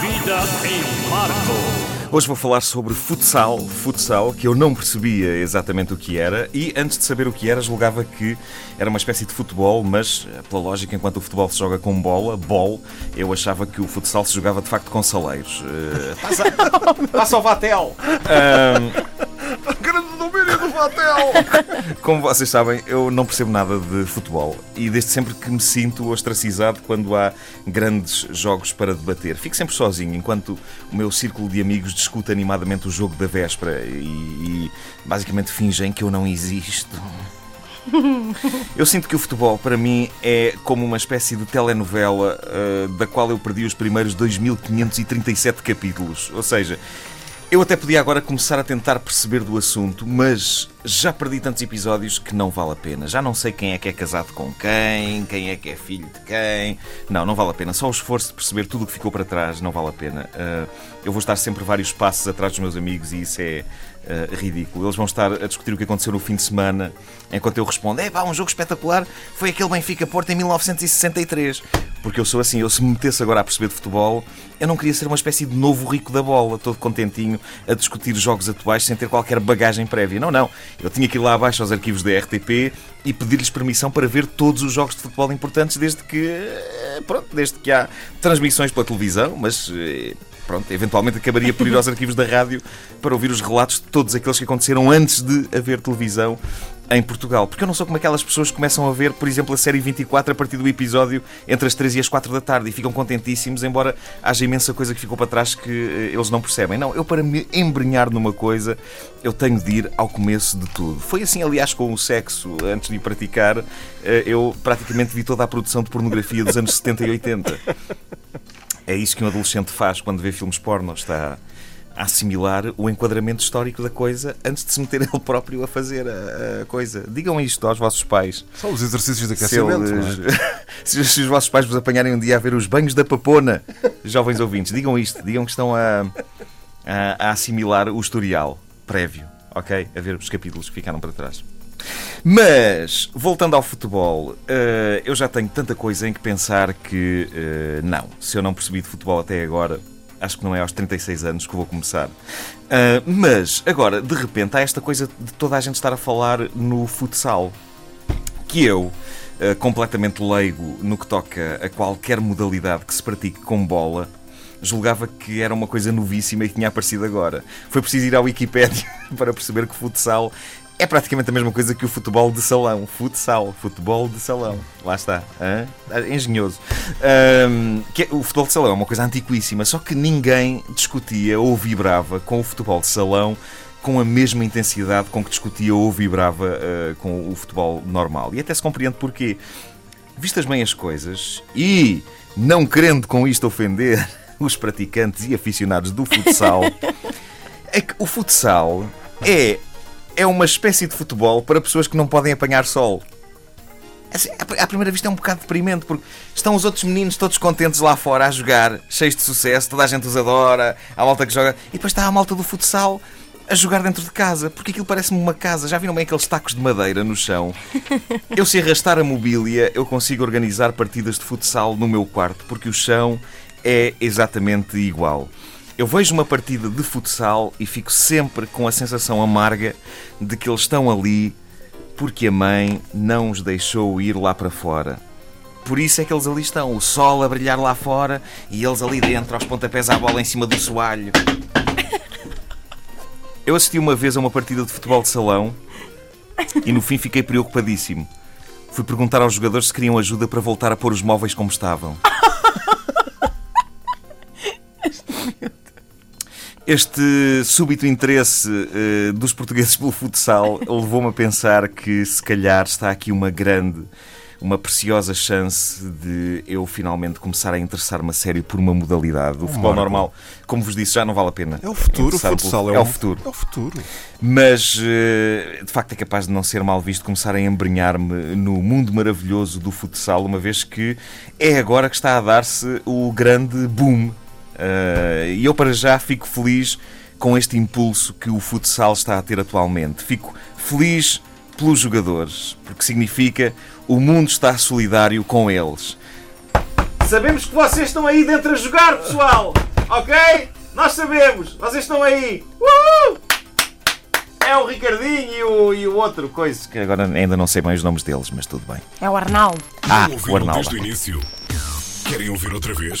Vida em Marco. Hoje vou falar sobre futsal, futsal, que eu não percebia exatamente o que era e antes de saber o que era, julgava que era uma espécie de futebol, mas pela lógica, enquanto o futebol se joga com bola, bol, eu achava que o futsal se jogava de facto com saleiros. Uh, passa, passa ao Vatel! Vatel! Como vocês sabem, eu não percebo nada de futebol e desde sempre que me sinto ostracizado quando há grandes jogos para debater. Fico sempre sozinho, enquanto o meu círculo de amigos discute animadamente o jogo da véspera e, e basicamente fingem que eu não existo. Eu sinto que o futebol, para mim, é como uma espécie de telenovela uh, da qual eu perdi os primeiros 2537 capítulos. Ou seja, eu até podia agora começar a tentar perceber do assunto, mas já perdi tantos episódios que não vale a pena. Já não sei quem é que é casado com quem, quem é que é filho de quem. Não, não vale a pena. Só o esforço de perceber tudo o que ficou para trás não vale a pena. Uh, eu vou estar sempre vários passos atrás dos meus amigos e isso é uh, ridículo. Eles vão estar a discutir o que aconteceu no fim de semana, enquanto eu respondo: é pá, um jogo espetacular foi aquele Benfica-Porto em 1963 porque eu sou assim, eu se me metesse agora a perceber de futebol, eu não queria ser uma espécie de novo rico da bola, todo contentinho, a discutir jogos atuais sem ter qualquer bagagem prévia. Não, não. Eu tinha que ir lá abaixo aos arquivos da RTP e pedir-lhes permissão para ver todos os jogos de futebol importantes desde que. Eh, pronto, desde que há transmissões pela televisão, mas eh, pronto, eventualmente acabaria por ir aos arquivos da rádio para ouvir os relatos de todos aqueles que aconteceram antes de haver televisão em Portugal. Porque eu não sou como aquelas pessoas que começam a ver, por exemplo, a série 24 a partir do episódio entre as 3 e as 4 da tarde e ficam contentíssimos, embora haja imensa coisa que ficou para trás que eh, eles não percebem. Não, eu para me embrenhar numa coisa, eu tenho de ir ao começo de tudo. Foi assim, aliás, com o sexo, antes de praticar, eh, eu praticamente vi toda a produção de pornografia dos anos 70 e 80. É isso que um adolescente faz quando vê filmes porno. Está a assimilar o enquadramento histórico da coisa antes de se meter ele próprio a fazer a, a coisa. Digam isto aos vossos pais. São os exercícios de aquecimento. Se, eles, é? se, se, os vossos pais vos apanharem um dia a ver os banhos da papona, jovens ouvintes, digam isto. Digam que estão a, a, a assimilar o historial prévio, ok? A ver os capítulos que ficaram para trás. Mas, voltando ao futebol, uh, eu já tenho tanta coisa em que pensar que uh, não. Se eu não percebi de futebol até agora, acho que não é aos 36 anos que vou começar. Uh, mas, agora, de repente, há esta coisa de toda a gente estar a falar no futsal. Que eu, completamente leigo no que toca a qualquer modalidade que se pratique com bola, julgava que era uma coisa novíssima e que tinha aparecido agora. Foi preciso ir à Wikipédia para perceber que futsal é praticamente a mesma coisa que o futebol de salão. Futsal, futebol de salão. Lá está. Hã? Engenhoso. Um, é, o futebol de salão é uma coisa antiquíssima, só que ninguém discutia ou vibrava com o futebol de salão com a mesma intensidade com que discutia ou vibrava uh, com o futebol normal. E até se compreende porquê. Vistas bem as coisas e não querendo com isto ofender os praticantes e aficionados do futsal, é que o futsal é é uma espécie de futebol para pessoas que não podem apanhar sol. Assim, à primeira vista é um bocado deprimente, porque estão os outros meninos todos contentes lá fora a jogar, cheios de sucesso, toda a gente os adora, a malta que joga, e depois está a malta do futsal a jogar dentro de casa, porque aquilo parece-me uma casa. Já viram bem aqueles tacos de madeira no chão? Eu, se arrastar a mobília, eu consigo organizar partidas de futsal no meu quarto, porque o chão é exatamente igual. Eu vejo uma partida de futsal e fico sempre com a sensação amarga de que eles estão ali porque a mãe não os deixou ir lá para fora. Por isso é que eles ali estão, o sol a brilhar lá fora e eles ali dentro, aos pontapés à bola em cima do soalho. Eu assisti uma vez a uma partida de futebol de salão e no fim fiquei preocupadíssimo. Fui perguntar aos jogadores se queriam ajuda para voltar a pôr os móveis como estavam. Este súbito interesse uh, dos portugueses pelo futsal levou-me a pensar que se calhar está aqui uma grande, uma preciosa chance de eu finalmente começar a interessar-me a sério por uma modalidade. O futebol Marco. normal, como vos disse, já não vale a pena. É o futuro, o futsal pelo... é, é, o futuro. É o futuro. Mas uh, de facto é capaz de não ser mal visto começar a embrenhar-me no mundo maravilhoso do futsal, uma vez que é agora que está a dar-se o grande boom Uh, e eu, para já, fico feliz com este impulso que o futsal está a ter atualmente. Fico feliz pelos jogadores, porque significa o mundo está solidário com eles. Sabemos que vocês estão aí dentro a jogar, pessoal! Ok? Nós sabemos! Vocês estão aí! Uhul! É o Ricardinho e o, e o outro coisa. Que agora ainda não sei bem os nomes deles, mas tudo bem. É o Arnaldo. Ah, o Arnaldo. desde o início? Querem ouvir outra vez?